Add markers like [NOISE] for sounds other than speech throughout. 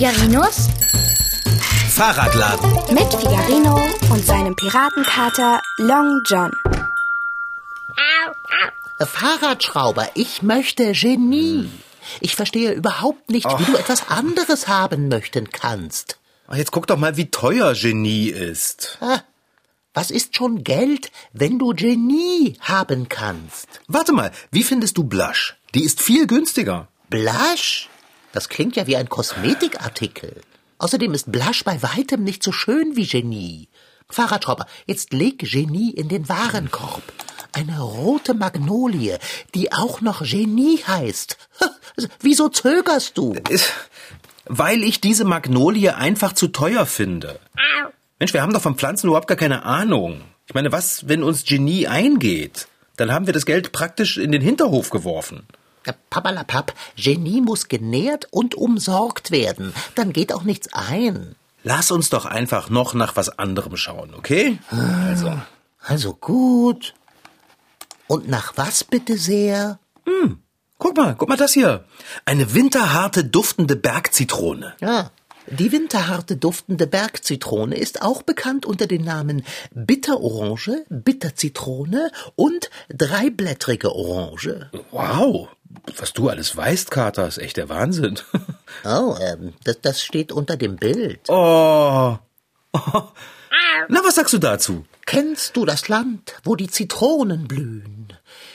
Figarinos Fahrradladen. mit Figarino und seinem Piratenkater Long John. Fahrradschrauber, ich möchte Genie. Ich verstehe überhaupt nicht, wie du etwas anderes haben möchten kannst. Ach, Jetzt guck doch mal, wie teuer Genie ist. Ah, Was ist schon Geld, wenn du Genie haben kannst? Warte mal, wie findest du Blush? Die ist viel günstiger. Blush? Das klingt ja wie ein Kosmetikartikel. Außerdem ist Blush bei weitem nicht so schön wie Genie. Fahrradschrauber, jetzt leg Genie in den Warenkorb. Eine rote Magnolie, die auch noch Genie heißt. Also, Wieso zögerst du? Weil ich diese Magnolie einfach zu teuer finde. Mensch, wir haben doch von Pflanzen überhaupt gar keine Ahnung. Ich meine, was, wenn uns Genie eingeht? Dann haben wir das Geld praktisch in den Hinterhof geworfen. Ja, Papalapap, Genie muss genährt und umsorgt werden. Dann geht auch nichts ein. Lass uns doch einfach noch nach was anderem schauen, okay? Also, Also gut. Und nach was bitte sehr? guck mal, guck mal das hier. Eine winterharte, duftende Bergzitrone. Ja, die winterharte duftende Bergzitrone ist auch bekannt unter den Namen Bitterorange, Bitterzitrone und dreiblättrige Orange. Wow, was du alles weißt, Kater, ist echt der Wahnsinn. [LAUGHS] Oh, ähm, das, das steht unter dem Bild. Oh. [LAUGHS] Na, was sagst du dazu? Kennst du das Land, wo die Zitronen blühen?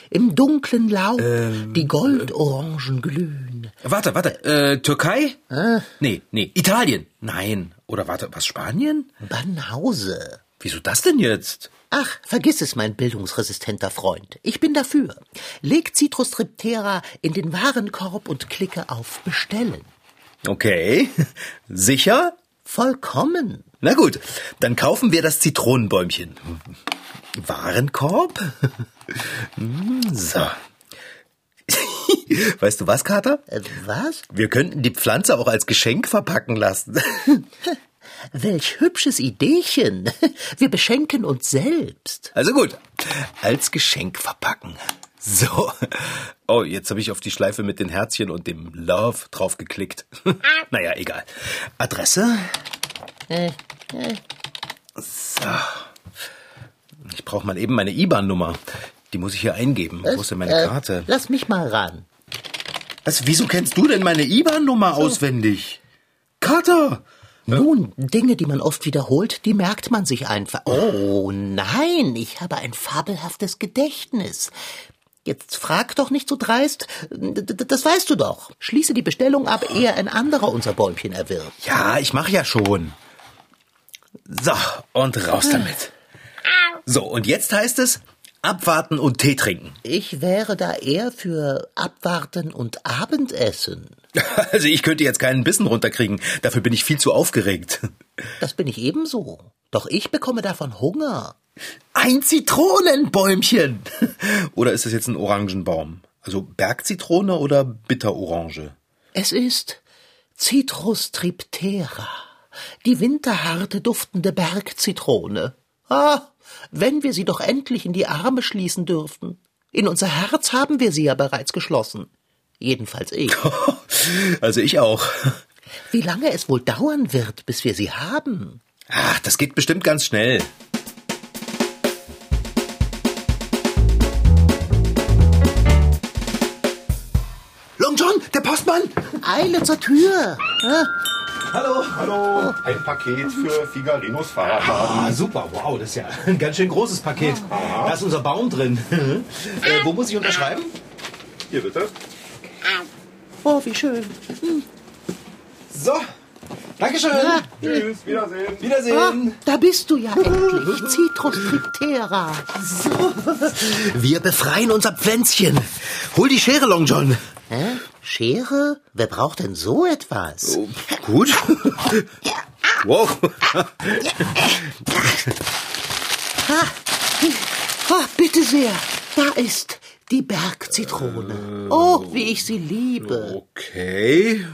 Im dunklen Laub die Goldorangen glühen. Warte, warte, äh, Türkei? Nee, nee, Italien. Nein. Oder warte, was, Spanien? Banause. Wieso das denn jetzt? Ach, vergiss es, mein bildungsresistenter Freund. Ich bin dafür. Leg Citrus Triptera in den Warenkorb und klicke auf Bestellen. Okay. [LAUGHS] Sicher? Vollkommen. Na gut, dann kaufen wir das Zitronenbäumchen. Warenkorb? [LAUGHS] Hm, So. [LAUGHS] Weißt du was, Kater? Äh, was? Wir könnten die Pflanze auch als Geschenk verpacken lassen. Welch hübsches Ideechen. [LAUGHS] Wir beschenken uns selbst. Also gut, als Geschenk verpacken. So. Oh, jetzt habe ich auf die Schleife mit den Herzchen und dem Love drauf geklickt. [LAUGHS] naja, egal. Adresse? So. Ich brauche mal eben meine IBAN-Nummer. Die muss ich hier eingeben. Wo ist denn meine Äh, Karte? Lass mich mal ran. Was, wieso kennst du denn meine IBAN-Nummer auswendig? Kater! Nun, Dinge, die man oft wiederholt, die merkt man sich einfach. Oh nein, ich habe ein fabelhaftes Gedächtnis. Jetzt frag doch nicht so dreist. Das weißt du doch. Schließe die Bestellung ab, ehe ein anderer unser Bäumchen erwirbt. Ja, ich mache ja schon. So, und raus damit. So, und jetzt heißt es abwarten und Tee trinken. Ich wäre da eher für Abwarten und Abendessen. [LAUGHS] Also ich könnte jetzt keinen Bissen runterkriegen. Dafür bin ich viel zu aufgeregt. Das bin ich ebenso. Doch ich bekomme davon Hunger. Ein Zitronenbäumchen. [LAUGHS] Oder ist das jetzt ein Orangenbaum? Also Bergzitrone oder Bitterorange? Es ist Citrus triptera, die winterharte duftende Bergzitrone. Ah, wenn wir sie doch endlich in die Arme schließen dürften. In unser Herz haben wir sie ja bereits geschlossen. Jedenfalls ich. [LAUGHS] Also ich auch. Wie lange es wohl dauern wird, bis wir sie haben? Ach, das geht bestimmt ganz schnell. Long John, der Postmann! Eile zur Tür. Ah, Hallo. Hallo, ein Paket für Figarinos Fahrradladen. Ah, super, wow, das ist ja ein ganz schön großes Paket. Da ist unser Baum drin. [LAUGHS] äh, wo muss ich unterschreiben? Hier bitte. oh, wie schön. So, Dankeschön. Tschüss, Wiedersehen. Ah, Wiedersehen. da bist du ja endlich. [LAUGHS] Citrus triptera. Wir befreien unser Pflänzchen. Hol die Schere, Long John. Hä? Schere? Wer braucht denn so etwas? Gut. [LAUGHS] Wow. Ah, bitte sehr. Da ist die Bergzitrone. Oh, wie ich sie liebe. Okay.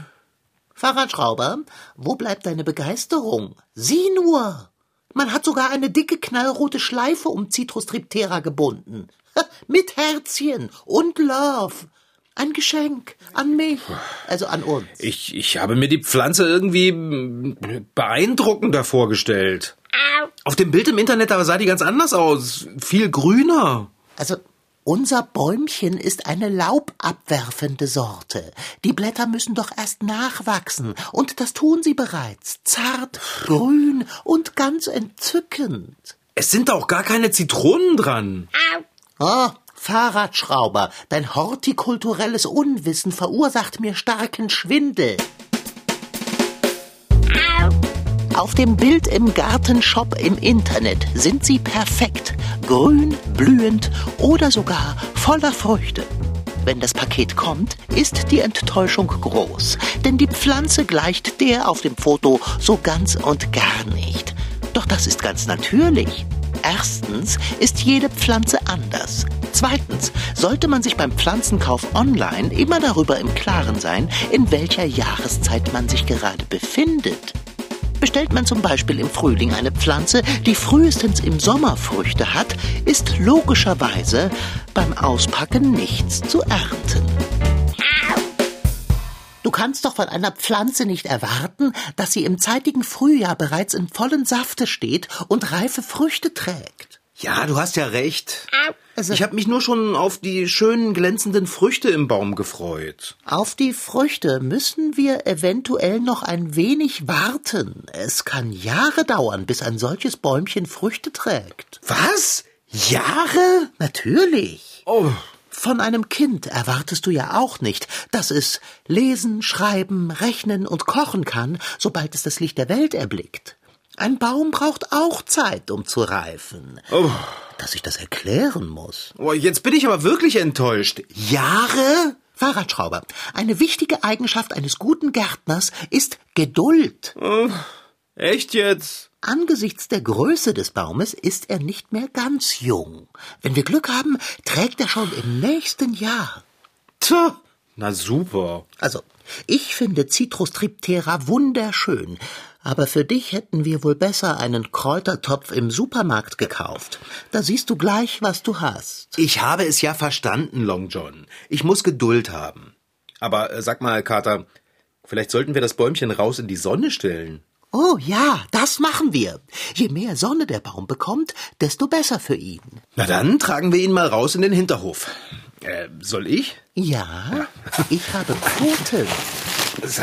Fahrradschrauber, wo bleibt deine Begeisterung? Sieh nur. Man hat sogar eine dicke knallrote Schleife um Citrus triptera gebunden. Mit Herzchen und Love. Ein Geschenk an mich, also an uns. Ich, ich habe mir die Pflanze irgendwie beeindruckender vorgestellt. Auf dem Bild im Internet, da sah die ganz anders aus. Viel grüner. Also unser Bäumchen ist eine laubabwerfende Sorte. Die Blätter müssen doch erst nachwachsen, und das tun sie bereits. Zart, grün und ganz entzückend. Es sind auch gar keine Zitronen dran. Oh, Fahrradschrauber, dein hortikulturelles Unwissen verursacht mir starken Schwindel. Auf dem Bild im Gartenshop im Internet sind sie perfekt, grün, blühend oder sogar voller Früchte. Wenn das Paket kommt, ist die Enttäuschung groß, denn die Pflanze gleicht der auf dem Foto so ganz und gar nicht. Doch das ist ganz natürlich. Erstens ist jede Pflanze anders. Zweitens sollte man sich beim Pflanzenkauf online immer darüber im Klaren sein, in welcher Jahreszeit man sich gerade befindet. Bestellt man zum Beispiel im Frühling eine Pflanze, die frühestens im Sommer Früchte hat, ist logischerweise beim Auspacken nichts zu ernten. Du kannst doch von einer Pflanze nicht erwarten, dass sie im zeitigen Frühjahr bereits in vollen Safte steht und reife Früchte trägt. Ja, du hast ja recht. Also- Ich habe mich nur schon auf die schönen glänzenden Früchte im Baum gefreut. Auf die Früchte müssen wir eventuell noch ein wenig warten. Es kann Jahre dauern, bis ein solches Bäumchen Früchte trägt. Was? Jahre? Natürlich. Oh, Von einem Kind erwartest du ja auch nicht, dass es lesen, schreiben, rechnen und kochen kann, sobald es das Licht der Welt erblickt. Ein Baum braucht auch Zeit, um zu reifen. oh. Dass ich das erklären muss. oh, jetzt bin ich aber wirklich enttäuscht. Jahre? Fahrradschrauber, eine wichtige Eigenschaft eines guten Gärtners ist Geduld. Echt jetzt? Angesichts der Größe des Baumes ist er nicht mehr ganz jung. Wenn wir Glück haben, trägt er schon im nächsten Jahr. Tja, na super. Also, ich finde Citrus triptera wunderschön, aber für dich hätten wir wohl besser einen Kräutertopf im Supermarkt gekauft. Da siehst du gleich, was du hast. Ich habe es ja verstanden, Long John. Ich muss Geduld haben. Aber äh, sag mal, Kater, vielleicht sollten wir das Bäumchen raus in die Sonne stellen. Oh ja, das machen wir. Je mehr Sonne der Baum bekommt, desto besser für ihn. Na dann tragen wir ihn mal raus in den Hinterhof. Äh, soll ich? Ja, ich habe Pfoten. [LAUGHS] So.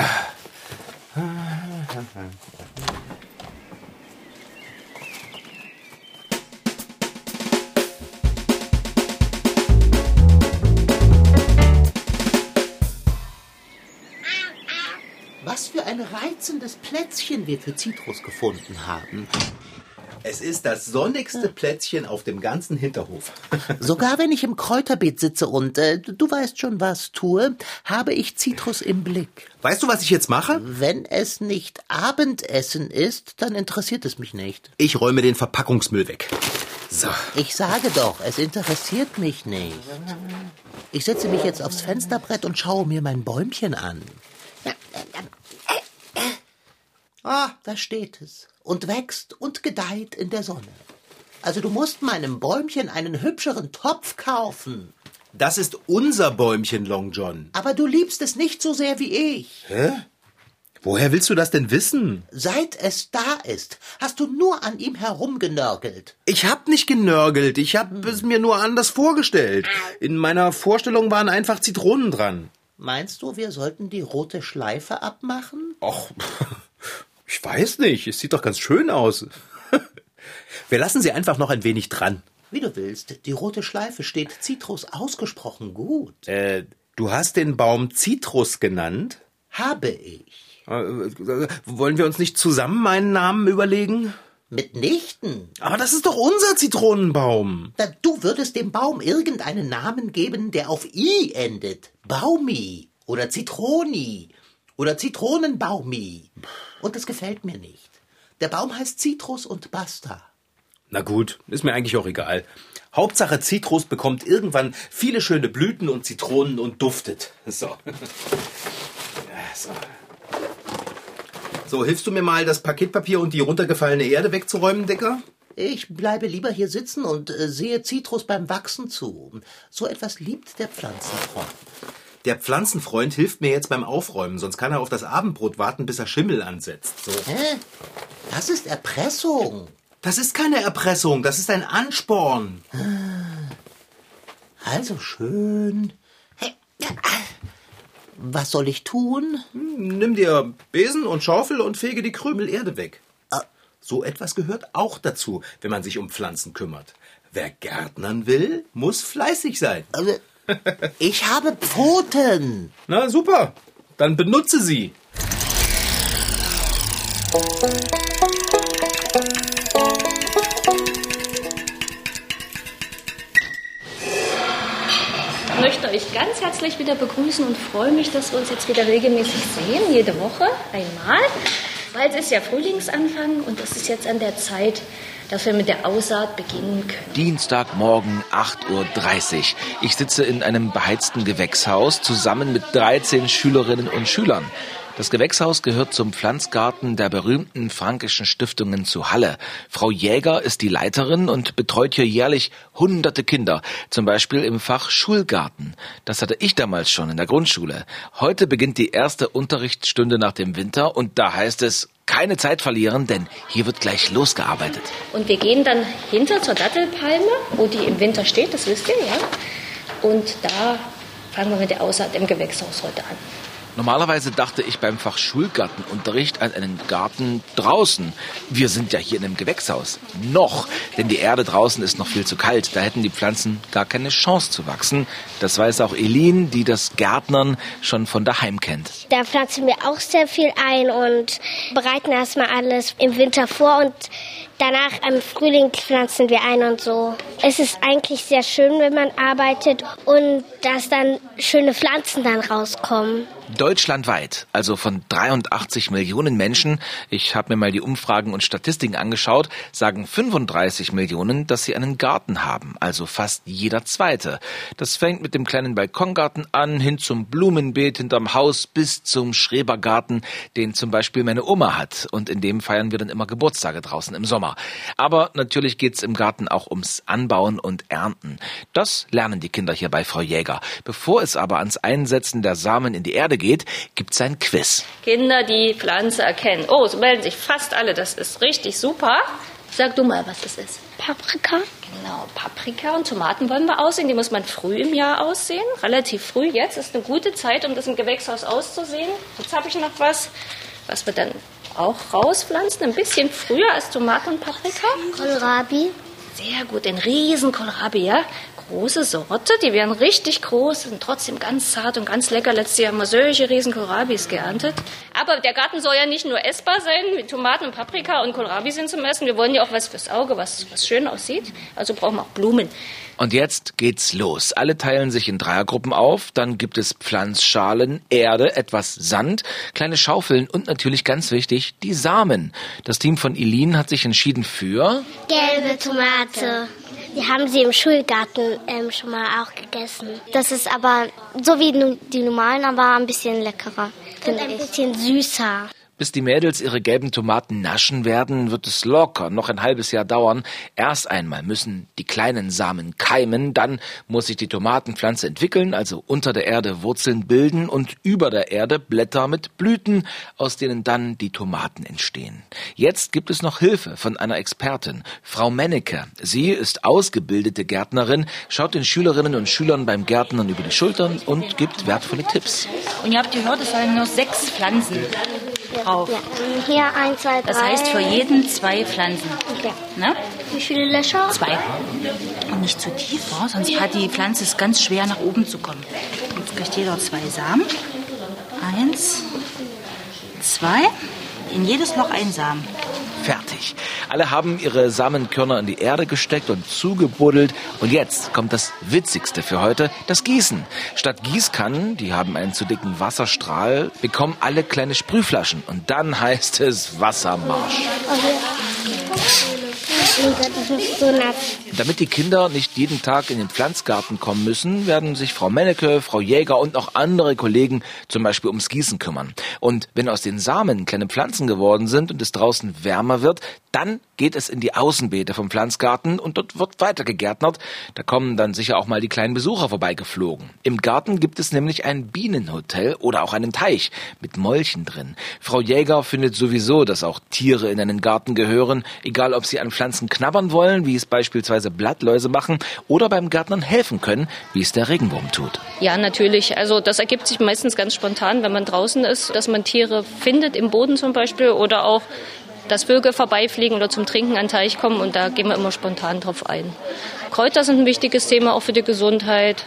Was für ein reizendes Plätzchen wir für Zitrus gefunden haben. Es ist das sonnigste Plätzchen auf dem ganzen Hinterhof. [LAUGHS] Sogar wenn ich im Kräuterbeet sitze und äh, du weißt schon was tue, habe ich Zitrus im Blick. Weißt du, was ich jetzt mache? Wenn es nicht Abendessen ist, dann interessiert es mich nicht. Ich räume den Verpackungsmüll weg. So. Ich sage doch, es interessiert mich nicht. Ich setze mich jetzt aufs Fensterbrett und schaue mir mein Bäumchen an. Ah, da steht es. Und wächst und gedeiht in der Sonne. Also du musst meinem Bäumchen einen hübscheren Topf kaufen. Das ist unser Bäumchen, Long John. Aber du liebst es nicht so sehr wie ich. Woher willst du das denn wissen? Seit es da ist, hast du nur an ihm herumgenörgelt. Ich hab nicht genörgelt. Ich hab es mir nur anders vorgestellt. In meiner Vorstellung waren einfach Zitronen dran. Meinst du, wir sollten die rote Schleife abmachen? Och, [LAUGHS] ich weiß nicht. Es sieht doch ganz schön aus. [LAUGHS] Wir lassen sie einfach noch ein wenig dran. Wie du willst. Die rote Schleife steht Zitrus ausgesprochen gut. Äh, du hast den Baum Zitrus genannt? Habe ich. Äh, wollen wir uns nicht zusammen einen Namen überlegen? Mitnichten. Aber das ist doch unser Zitronenbaum. Da du würdest dem Baum irgendeinen Namen geben, der auf I endet. Baumi oder Zitroni oder Zitronenbaumi. Und das gefällt mir nicht. Der Baum heißt Zitrus und basta. Na gut, ist mir eigentlich auch egal. Hauptsache Zitrus bekommt irgendwann viele schöne Blüten und Zitronen und duftet. So. Ja, [LAUGHS] so. So, hilfst du mir mal, das Paketpapier und die runtergefallene Erde wegzuräumen, Decker? Ich bleibe lieber hier sitzen und äh, sehe Zitrus beim Wachsen zu. So etwas liebt der Pflanzenfreund. Der Pflanzenfreund hilft mir jetzt beim Aufräumen, sonst kann er auf das Abendbrot warten, bis er Schimmel ansetzt. So. Hä? Das ist Erpressung. Das ist keine Erpressung, das ist ein Ansporn. Also schön. Was soll ich tun? Nimm dir Besen und Schaufel und fege die Krümel Erde weg. So etwas gehört auch dazu, wenn man sich um Pflanzen kümmert. Wer Gärtnern will, muss fleißig sein. Also, [LAUGHS] Ich habe Pfoten. Na super, dann benutze sie. Möchte euch ganz herzlich wieder begrüßen und freue mich, dass wir uns jetzt wieder regelmäßig sehen, jede Woche einmal. Weil es ist ja Frühlingsanfang und es ist jetzt an der Zeit, dass wir mit der Aussaat beginnen können. Dienstagmorgen 8.30 Uhr. Ich sitze in einem beheizten Gewächshaus zusammen mit 13 Schülerinnen und Schülern. Das Gewächshaus gehört zum Pflanzgarten der berühmten frankischen Stiftungen zu Halle. Frau Jäger ist die Leiterin und betreut hier jährlich hunderte Kinder, zum Beispiel im Fach Schulgarten. Das hatte ich damals schon in der Grundschule. Heute beginnt die erste Unterrichtsstunde nach dem Winter und da heißt es, keine Zeit verlieren, denn hier wird gleich losgearbeitet. Und wir gehen dann hinter zur Dattelpalme, wo die im Winter steht, das wisst ihr, ja. Und da fangen wir mit der Aussaat im Gewächshaus heute an. Normalerweise dachte ich beim Fach Schulgartenunterricht an einen Garten draußen. Wir sind ja hier in einem Gewächshaus. Noch, denn die Erde draußen ist noch viel zu kalt. Da hätten die Pflanzen gar keine Chance zu wachsen. Das weiß auch Elin, die das Gärtnern schon von daheim kennt. Da pflanzen wir auch sehr viel ein und bereiten erstmal alles im Winter vor und danach im Frühling pflanzen wir ein und so. Es ist eigentlich sehr schön, wenn man arbeitet und dass dann schöne Pflanzen dann rauskommen. Deutschlandweit, also von 83 Millionen Menschen, ich habe mir mal die Umfragen und Statistiken angeschaut, sagen 35 Millionen, dass sie einen Garten haben, also fast jeder zweite. Das fängt mit dem kleinen Balkongarten an, hin zum Blumenbeet hinterm Haus bis zum Schrebergarten, den zum Beispiel meine Oma hat. Und in dem feiern wir dann immer Geburtstage draußen im Sommer. Aber natürlich geht's im Garten auch ums Anbauen und Ernten. Das lernen die Kinder hier bei Frau Jäger. Bevor es aber ans Einsetzen der Samen in die Erde geht, gibt's ein Quiz. Kinder, die Pflanze erkennen. Oh, so melden sich fast alle. Das ist richtig super. Sag du mal, was das ist. Paprika? Genau, Paprika und Tomaten wollen wir aussehen. Die muss man früh im Jahr aussehen. Relativ früh. Jetzt ist eine gute Zeit, um das im Gewächshaus auszusehen. Jetzt habe ich noch was, was wir dann auch rauspflanzen. Ein bisschen früher als Tomaten und Paprika. Kohlrabi? Sehr gut, ein Riesenkohlrabi, ja. Große Sorte, die werden richtig groß, sind trotzdem ganz zart und ganz lecker. Letztes Jahr haben wir solche riesen Kohlrabis geerntet. Aber der Garten soll ja nicht nur essbar sein, mit Tomaten und Paprika und Kohlrabi sind zum Essen. Wir wollen ja auch was fürs Auge, was, was schön aussieht. Also brauchen wir auch Blumen. Und jetzt geht's los. Alle teilen sich in Dreiergruppen auf, dann gibt es Pflanzschalen, Erde, etwas Sand, kleine Schaufeln und natürlich ganz wichtig, die Samen. Das Team von Elin hat sich entschieden für Gelbe Tomate. Die haben sie im Schulgarten ähm, schon mal auch gegessen. Das ist aber so wie die normalen, aber ein bisschen leckerer. Und ein bisschen süßer. Bis die Mädels ihre gelben Tomaten naschen werden, wird es locker noch ein halbes Jahr dauern. Erst einmal müssen die kleinen Samen keimen, dann muss sich die Tomatenpflanze entwickeln, also unter der Erde Wurzeln bilden und über der Erde Blätter mit Blüten, aus denen dann die Tomaten entstehen. Jetzt gibt es noch Hilfe von einer Expertin, Frau Mennecke. Sie ist ausgebildete Gärtnerin, schaut den Schülerinnen und Schülern beim Gärtnern über die Schultern und gibt wertvolle Tipps. Und ihr habt gehört, es sollen nur sechs Pflanzen drauf. Ja. Hier ein, zwei, drei. Das heißt für jeden zwei Pflanzen. Ja. Ne? Wie viele Löcher? Zwei. Und nicht zu tief, wa? sonst hat die Pflanze es ganz schwer nach oben zu kommen. Jetzt kriegt jeder zwei Samen. Eins, zwei. In jedes Loch ein Samen. Fertig. Alle haben ihre Samenkörner in die Erde gesteckt und zugebuddelt. Und jetzt kommt das Witzigste für heute, das Gießen. Statt Gießkannen, die haben einen zu dicken Wasserstrahl, bekommen alle kleine Sprühflaschen. Und dann [LAUGHS] heißt es Wassermarsch. Damit die Kinder nicht jeden Tag in den Pflanzgarten kommen müssen, werden sich Frau Menneke, Frau Jäger und auch andere Kollegen zum Beispiel ums Gießen kümmern. Und wenn aus den Samen kleine Pflanzen geworden sind und es draußen wärmer wird, dann geht es in die Außenbeete vom Pflanzgarten und dort wird weiter gegärtnert. Da kommen dann sicher auch mal die kleinen Besucher vorbeigeflogen. Im Garten gibt es nämlich ein Bienenhotel oder auch einen Teich mit Molchen drin. Frau Jäger findet sowieso, dass auch Tiere in einen Garten gehören, egal ob sie an Pflanzen knabbern wollen, wie es beispielsweise Blattläuse machen, oder beim Gärtnern helfen können, wie es der Regenwurm tut. Ja, natürlich. Also das ergibt sich meistens ganz spontan, wenn man draußen ist, dass man Tiere findet, im Boden zum Beispiel, oder auch dass Vögel vorbeifliegen oder zum Trinken an den Teich kommen und da gehen wir immer spontan drauf ein. Kräuter sind ein wichtiges Thema auch für die Gesundheit.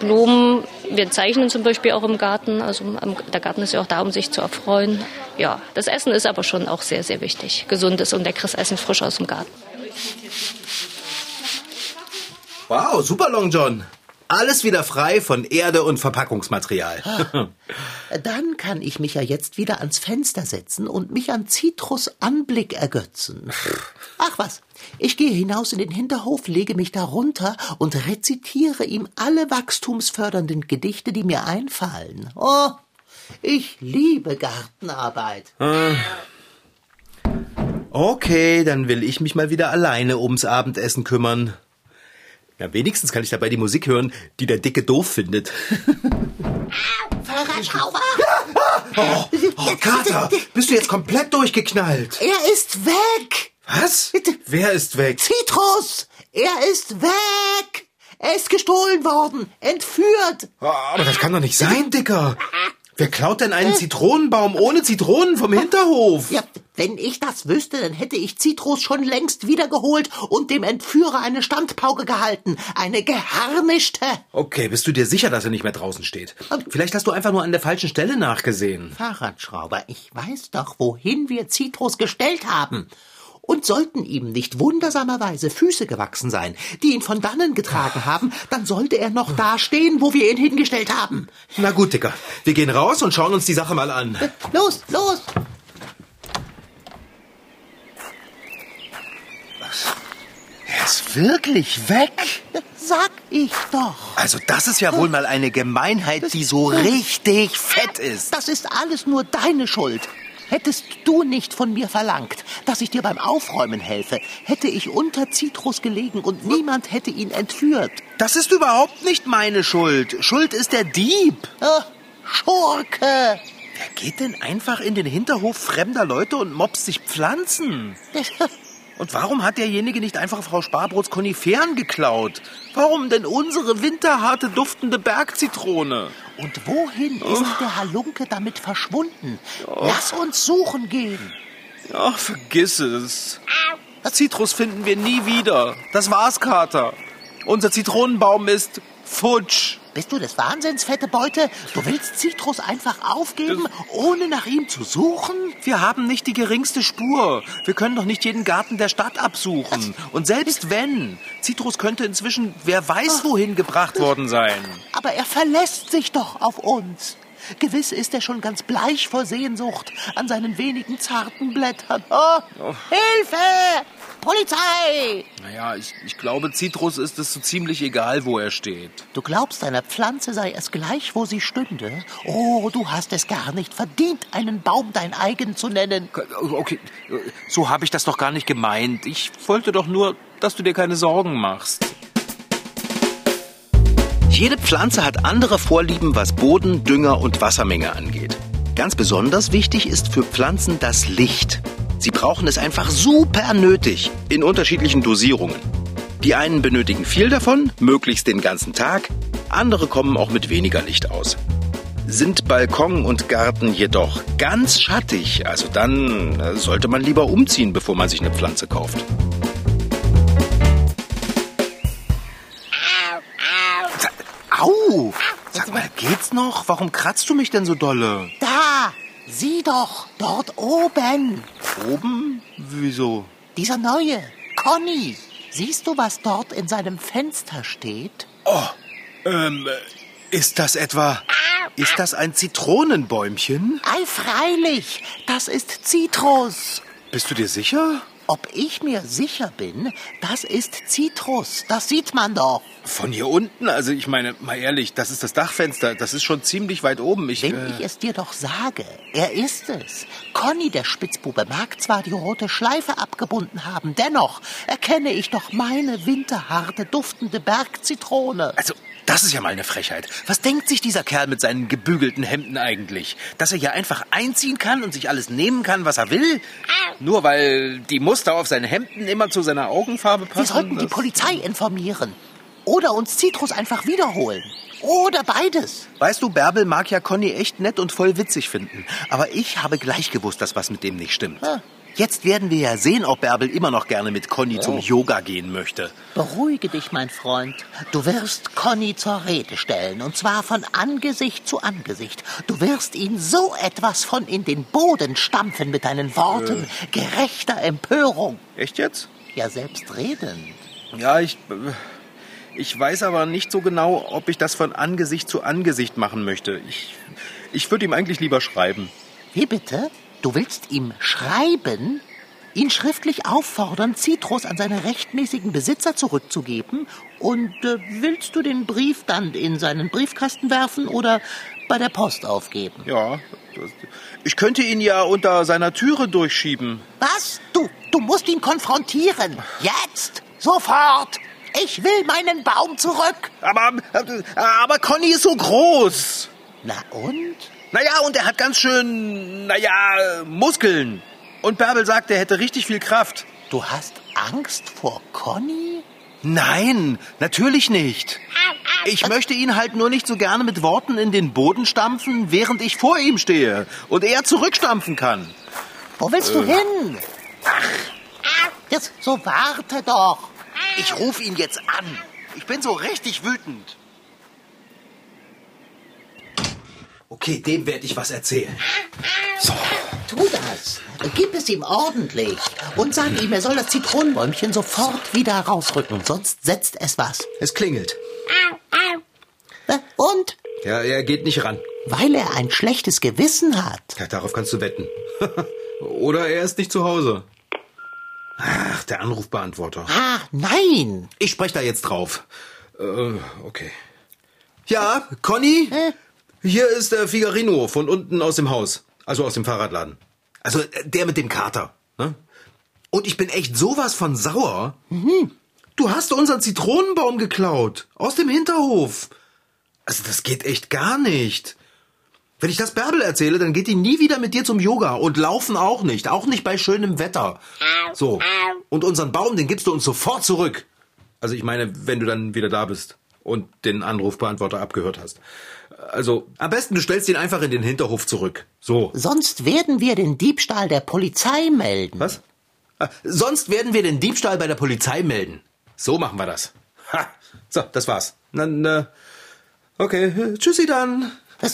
Blumen, wir zeichnen zum Beispiel auch im Garten. Also der Garten ist ja auch da, um sich zu erfreuen. Ja, das Essen ist aber schon auch sehr, sehr wichtig. Gesundes und leckeres Essen frisch aus dem Garten. Wow, super Long John. Alles wieder frei von Erde und Verpackungsmaterial. Dann kann ich mich ja jetzt wieder ans Fenster setzen und mich an Zitrus Anblick ergötzen. Ach was, ich gehe hinaus in den Hinterhof, lege mich da runter und rezitiere ihm alle wachstumsfördernden Gedichte, die mir einfallen. Oh, ich liebe Gartenarbeit. Okay, dann will ich mich mal wieder alleine ums Abendessen kümmern. Ja, wenigstens kann ich dabei die Musik hören, die der Dicke doof findet. Fahrradschrauber! Oh, oh, Kater, bist du jetzt komplett durchgeknallt? Er ist weg! Was? Bitte. Wer ist weg? Zitrus! Er ist weg! Er ist gestohlen worden, entführt. Oh, aber das kann doch nicht sein, Dicker. Wer klaut denn einen Zitronenbaum ohne Zitronen vom Hinterhof? Ja, wenn ich das wüsste, dann hätte ich Zitrus schon längst wiedergeholt und dem Entführer eine Standpauke gehalten. Eine geharnischte. Okay, bist du dir sicher, dass er nicht mehr draußen steht? Vielleicht hast du einfach nur an der falschen Stelle nachgesehen. Fahrradschrauber, ich weiß doch, wohin wir Zitrus gestellt haben. Und sollten ihm nicht wundersamerweise Füße gewachsen sein, die ihn von dannen getragen haben, dann sollte er noch da stehen, wo wir ihn hingestellt haben. Na gut, Dicker. Wir gehen raus und schauen uns die Sache mal an. Los, los! Er ist wirklich weg. Sag ich doch. Also das ist ja wohl mal eine Gemeinheit, die so richtig fett ist. Das ist alles nur deine Schuld. Hättest du nicht von mir verlangt, dass ich dir beim Aufräumen helfe, hätte ich unter Zitrus gelegen und niemand hätte ihn entführt. Das ist überhaupt nicht meine Schuld. Schuld ist der Dieb. Ah, Schurke! Wer geht denn einfach in den Hinterhof fremder Leute und mobst sich Pflanzen? [LAUGHS] Und warum hat derjenige nicht einfach Frau Sparbrots Koniferen geklaut? Warum denn unsere winterharte, duftende Bergzitrone? Und wohin ist der Halunke damit verschwunden? Lass uns suchen gehen. Ach, vergiss es. Zitrus finden wir nie wieder. Das war's, Kater. Unser Zitronenbaum ist futsch. Bist du des Wahnsinns, fette Beute? Du willst Zitrus einfach aufgeben, ohne nach ihm zu suchen? Wir haben nicht die geringste Spur. Wir können doch nicht jeden Garten der Stadt absuchen. Und selbst wenn, Zitrus könnte inzwischen wer weiß wohin gebracht worden sein. Aber er verlässt sich doch auf uns. Gewiss ist er schon ganz bleich vor Sehnsucht an seinen wenigen zarten Blättern. Oh, Hilfe! Polizei! Naja, ich, ich glaube, Zitrus ist es so ziemlich egal, wo er steht. Du glaubst, einer Pflanze sei es gleich, wo sie stünde? Oh, du hast es gar nicht verdient, einen Baum dein eigen zu nennen. Okay, so habe ich das doch gar nicht gemeint. Ich wollte doch nur, dass du dir keine Sorgen machst. Jede Pflanze hat andere Vorlieben, was Boden, Dünger und Wassermenge angeht. Ganz besonders wichtig ist für Pflanzen das Licht. Sie brauchen es einfach super nötig, in unterschiedlichen Dosierungen. Die einen benötigen viel davon, möglichst den ganzen Tag, andere kommen auch mit weniger Licht aus. Sind Balkon und Garten jedoch ganz schattig, also dann äh, sollte man lieber umziehen, bevor man sich eine Pflanze kauft. Au! Sag mal, geht's noch? Warum kratzt du mich denn so dolle? Da! Sieh doch, dort oben. Oben? Wieso? Dieser neue, Conny. Siehst du, was dort in seinem Fenster steht? Oh, ähm, ist das etwa... Ist das ein Zitronenbäumchen? Ei, freilich, das ist Zitrus. Bist du dir sicher? Ob ich mir sicher bin, das ist Zitrus. Das sieht man doch. Von hier unten? Also ich meine, mal ehrlich, das ist das Dachfenster. Das ist schon ziemlich weit oben. Ich, Wenn äh, ich es dir doch sage, er ist es. Conny, der Spitzbube, mag zwar die rote Schleife abgebunden haben, dennoch erkenne ich doch meine winterharte, duftende Bergzitrone. Also, das ist ja mal eine Frechheit. Was denkt sich dieser Kerl mit seinen gebügelten Hemden eigentlich? Dass er hier einfach einziehen kann und sich alles nehmen kann, was er will? Nur weil die Muster auf seinen Hemden immer zu seiner Augenfarbe passen? Wir sollten die Polizei informieren. Oder uns Zitrus einfach wiederholen. Oder beides. Weißt du, Bärbel mag ja Conny echt nett und voll witzig finden. Aber ich habe gleich gewusst, dass was mit dem nicht stimmt. Ah. Jetzt werden wir ja sehen, ob Bärbel immer noch gerne mit Conny zum Yoga gehen möchte. Beruhige dich, mein Freund. Du wirst Conny zur Rede stellen, und zwar von Angesicht zu Angesicht. Du wirst ihn so etwas von in den Boden stampfen mit deinen Worten gerechter Empörung. Echt jetzt? Ja, selbstredend. Ja, ich. äh, Ich weiß aber nicht so genau, ob ich das von Angesicht zu Angesicht machen möchte. Ich, ich würde ihm eigentlich lieber schreiben. Wie bitte? Du willst ihm schreiben? Ihn schriftlich auffordern, Zitrus an seine rechtmäßigen Besitzer zurückzugeben? Und äh, willst du den Brief dann in seinen Briefkasten werfen oder bei der Post aufgeben? Ja, das, ich könnte ihn ja unter seiner Türe durchschieben. Was? Du, du musst ihn konfrontieren. Jetzt! Sofort! Ich will meinen Baum zurück! Aber, aber Conny ist so groß. Na und? Naja, und er hat ganz schön, naja, Muskeln. Und Bärbel sagt, er hätte richtig viel Kraft. Du hast Angst vor Conny? Nein, natürlich nicht. Ich möchte ihn halt nur nicht so gerne mit Worten in den Boden stampfen, während ich vor ihm stehe und er zurückstampfen kann. Wo willst du hin? Jetzt, so warte doch. Ich rufe ihn jetzt an. Ich bin so richtig wütend. Okay, dem werde ich was erzählen. Tu das. Gib es ihm ordentlich. Und sag ihm, er soll das Zitronenbäumchen sofort wieder rausrücken, sonst setzt es was. Es klingelt. Und? Ja, er geht nicht ran. Weil er ein schlechtes Gewissen hat. Ja, darauf kannst du wetten. [LAUGHS] Oder er ist nicht zu Hause. Ach, der Anrufbeantworter. Ah, nein. Ich spreche da jetzt drauf. Äh, okay. Ja, Conny? Hier ist der Figarino von unten aus dem Haus. Also aus dem Fahrradladen. Also äh, der mit dem Kater. Ne? Und ich bin echt sowas von sauer. Du hast unseren Zitronenbaum geklaut. Aus dem Hinterhof. Also das geht echt gar nicht. Wenn ich das Bärbel erzähle, dann geht die nie wieder mit dir zum Yoga und laufen auch nicht, auch nicht bei schönem Wetter. So. Und unseren Baum, den gibst du uns sofort zurück. Also ich meine, wenn du dann wieder da bist und den Anrufbeantworter abgehört hast. Also am besten du stellst ihn einfach in den Hinterhof zurück. So. Sonst werden wir den Diebstahl der Polizei melden. Was? Ah, sonst werden wir den Diebstahl bei der Polizei melden. So machen wir das. Ha. So, das war's. Dann, äh, okay, tschüssi dann. Was,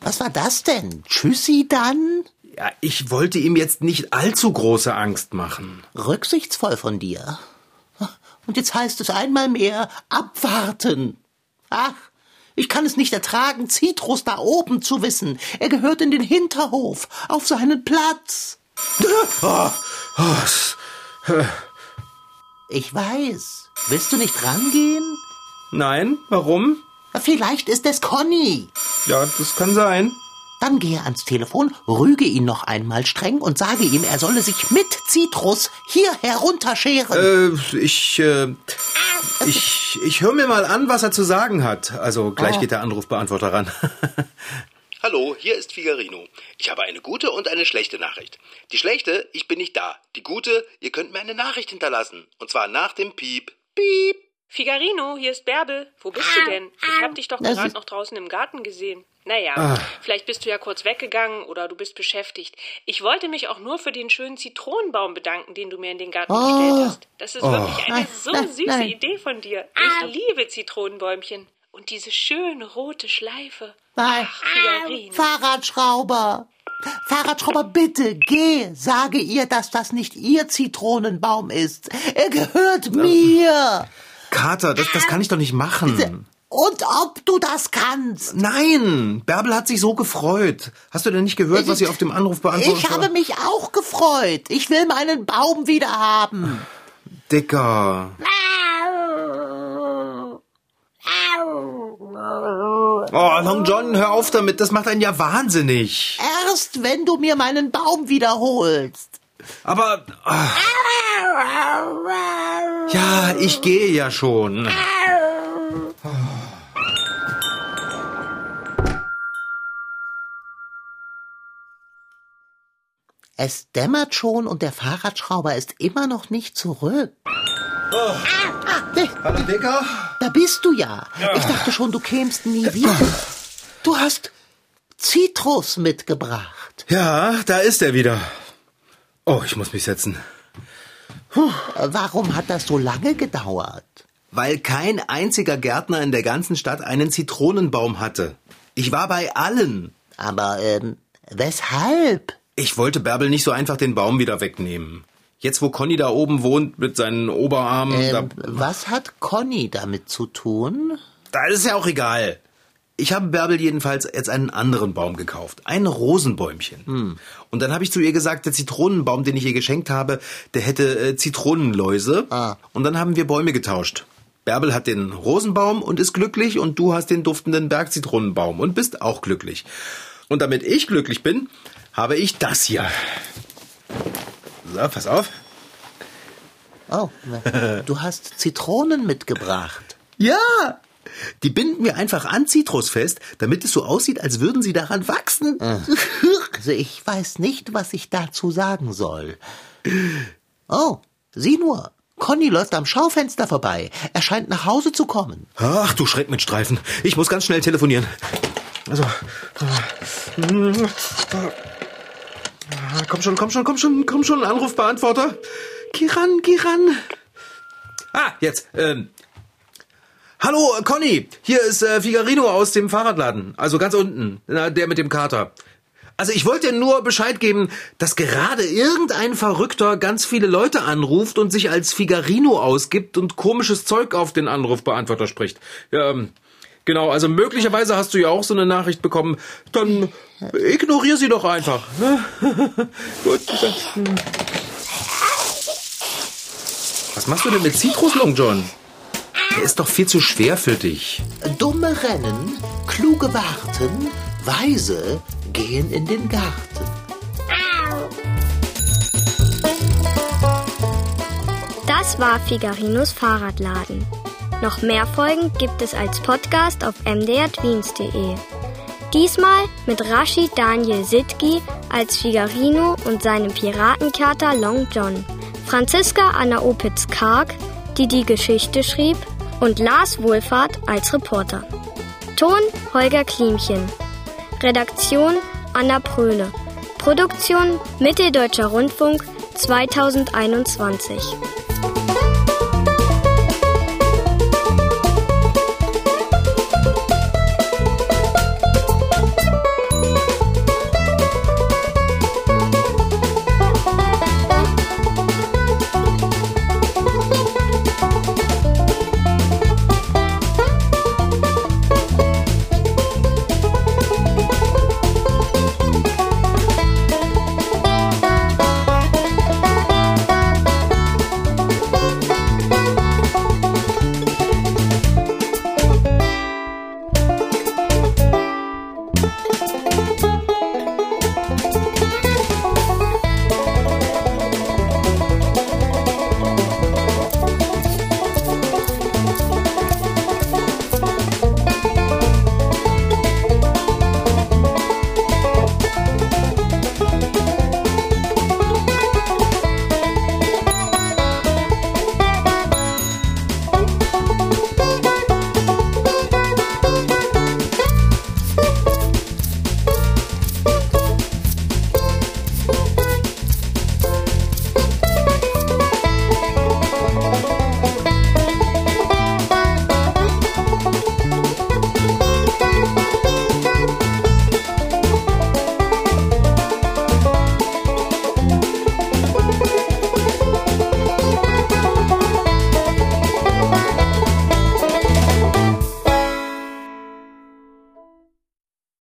was war das denn? Tschüssi dann? Ja, ich wollte ihm jetzt nicht allzu große Angst machen. Rücksichtsvoll von dir. Und jetzt heißt es einmal mehr abwarten. Ach, ich kann es nicht ertragen, Zitrus da oben zu wissen. Er gehört in den Hinterhof, auf seinen Platz. Ich weiß. Willst du nicht rangehen? Nein, warum? Vielleicht ist es Conny. Ja, das kann sein. Dann gehe ans Telefon, rüge ihn noch einmal streng und sage ihm, er solle sich mit Zitrus hier herunterscheren. Äh, ich, äh, ich, ich höre mir mal an, was er zu sagen hat. Also gleich Oh. geht der Anrufbeantworter ran. [LAUGHS] Hallo, hier ist Figarino. Ich habe eine gute und eine schlechte Nachricht. Die schlechte, ich bin nicht da. Die gute, ihr könnt mir eine Nachricht hinterlassen. Und zwar nach dem Piep. Piep. Figarino, hier ist Bärbel. Wo bist du denn? Ich hab dich doch gerade noch draußen im Garten gesehen. Naja, Ah. vielleicht bist du ja kurz weggegangen oder du bist beschäftigt. Ich wollte mich auch nur für den schönen Zitronenbaum bedanken, den du mir in den Garten Oh. gestellt hast. Das ist wirklich eine so süße nein. Idee von dir. Ich liebe Zitronenbäumchen. Und diese schöne rote Schleife. Ach, Figarino. Fahrradschrauber. Fahrradschrauber, bitte geh. Sage ihr, dass das nicht ihr Zitronenbaum ist. Er gehört mir. Kater, das, das kann ich doch nicht machen. Und ob du das kannst. Nein, Bärbel hat sich so gefreut. Hast du denn nicht gehört, was sie auf dem Anruf beantwortet Ich habe mich auch gefreut. Ich will meinen Baum wieder haben. Dicker. Oh, Long John, hör auf damit. Das macht einen ja wahnsinnig. Erst wenn du mir meinen Baum wiederholst. Aber. ah. Ja, ich gehe ja schon. Es dämmert schon und der Fahrradschrauber ist immer noch nicht zurück. Ah, ah, Hallo, Dicker. Da bist du ja. Ich dachte schon, du kämst nie wieder. Du hast Zitrus mitgebracht. Ja, da ist er wieder. Oh, ich muss mich setzen. Warum hat das so lange gedauert? Weil kein einziger Gärtner in der ganzen Stadt einen Zitronenbaum hatte. Ich war bei allen. Aber ähm, weshalb? Ich wollte Bärbel nicht so einfach den Baum wieder wegnehmen. Jetzt, wo Conny da oben wohnt mit seinen Oberarmen, Ähm, da, was hat Conny damit zu tun? da ist ja auch egal. Ich habe Bärbel jedenfalls jetzt einen anderen Baum gekauft. Ein Rosenbäumchen. Und dann habe ich zu ihr gesagt, der Zitronenbaum, den ich ihr geschenkt habe, der hätte äh, Zitronenläuse. Ah. Und dann haben wir Bäume getauscht. Bärbel hat den Rosenbaum und ist glücklich und du hast den duftenden Bergzitronenbaum und bist auch glücklich. Und damit ich glücklich bin, habe ich das hier. So, pass auf. Oh, du hast Zitronen mitgebracht. Ja! Die binden wir einfach an Zitrus fest, damit es so aussieht, als würden sie daran wachsen. [LAUGHS] Also ich weiß nicht, was ich dazu sagen soll. Oh, sieh nur. Conny läuft am Schaufenster vorbei. Er scheint nach Hause zu kommen. Ach du Schreck mit Streifen. Ich muss ganz schnell telefonieren. Also. Komm schon, komm schon, komm schon, komm schon, Anrufbeantworter. Geh ran, geh ran. Ah, jetzt. Ähm. Hallo, Conny. Hier ist äh, Figarino aus dem Fahrradladen. Also ganz unten. Na, der mit dem Kater. Also ich wollte dir nur Bescheid geben, dass gerade irgendein Verrückter ganz viele Leute anruft und sich als Figarino ausgibt und komisches Zeug auf den Anrufbeantworter spricht. Ähm, genau, also möglicherweise hast du ja auch so eine Nachricht bekommen. Dann ignorier sie doch einfach. Ne? [LAUGHS] Gut. dann- Was machst du denn mit Zitrus, Long John? Der ist doch viel zu schwer für dich. Dumme rennen, kluge warten, weise gehen in den Garten. Das war Figarinos Fahrradladen. Noch mehr Folgen gibt es als Podcast auf mdrtweens.de. Diesmal mit Rashid Daniel Sitki als Figarino und seinem Piratenkater Long John, Franziska Anna Opitz-Karg, die die Geschichte schrieb, und Lars Wohlfahrt als Reporter. Ton Holger Klimchen. Redaktion Anna Pröhle. Produktion Mitteldeutscher Rundfunk 2021.